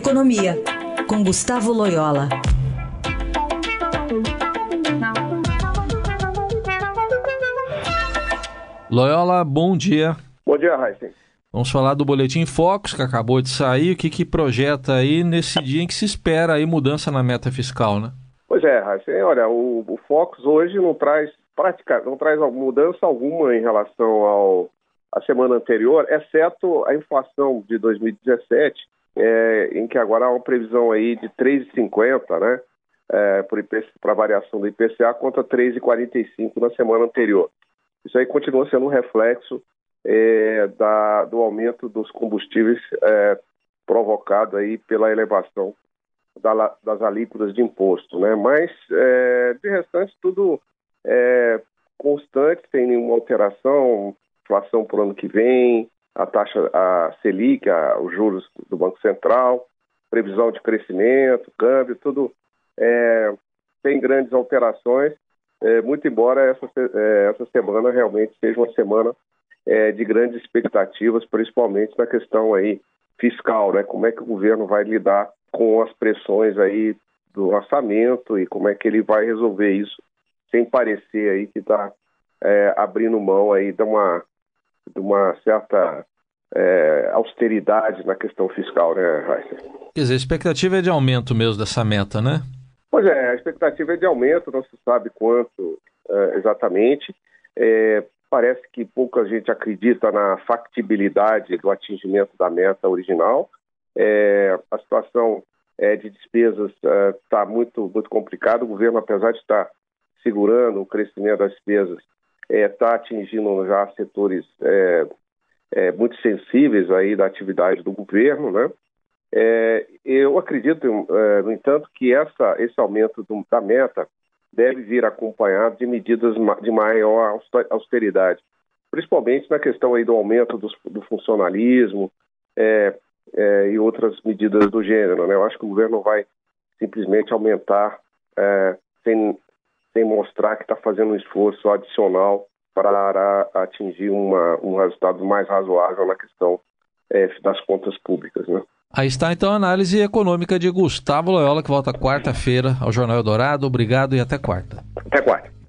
Economia, com Gustavo Loyola. Loyola, bom dia. Bom dia, Raíssa. Vamos falar do Boletim Focus, que acabou de sair. O que, que projeta aí nesse dia em que se espera aí mudança na meta fiscal, né? Pois é, Raíssa. Olha, o, o Focus hoje não traz prática, não traz mudança alguma em relação ao a semana anterior, exceto a inflação de 2017, é, em que agora há uma previsão aí de 3,50, né? É, para variação do IPCA contra 3,45 na semana anterior. Isso aí continua sendo um reflexo é, da, do aumento dos combustíveis é, provocado aí pela elevação da, das alíquotas de imposto, né? Mas é, de restante tudo é constante, sem nenhuma alteração, inflação para o ano que vem, a taxa, a Selic, a, os juros do Banco Central, previsão de crescimento, câmbio, tudo é, sem grandes alterações é, muito embora essa, é, essa semana realmente seja uma semana é, de grandes expectativas, principalmente na questão aí fiscal, né? Como é que o governo vai lidar com as pressões aí do orçamento e como é que ele vai resolver isso sem parecer aí que está é, abrindo mão aí de uma, de uma certa é, austeridade na questão fiscal, né, Raíssa? Quer dizer, a expectativa é de aumento mesmo dessa meta, né? Pois é, a expectativa é de aumento, não se sabe quanto é, exatamente. É, parece que pouca gente acredita na factibilidade do atingimento da meta original. É, a situação é, de despesas está é, muito, muito complicada. O governo, apesar de estar segurando o crescimento das despesas, está é, atingindo já setores é, muito sensíveis aí da atividade do governo, né? É, eu acredito, é, no entanto, que essa, esse aumento do, da meta deve vir acompanhado de medidas de maior austeridade, principalmente na questão aí do aumento do, do funcionalismo é, é, e outras medidas do gênero. Né? Eu acho que o governo vai simplesmente aumentar é, sem, sem mostrar que está fazendo um esforço adicional para atingir uma, um resultado mais razoável na questão é, das contas públicas. Né? Aí está então a análise econômica de Gustavo Loyola, que volta quarta-feira ao Jornal Eldorado. Obrigado e até quarta. Até quarta.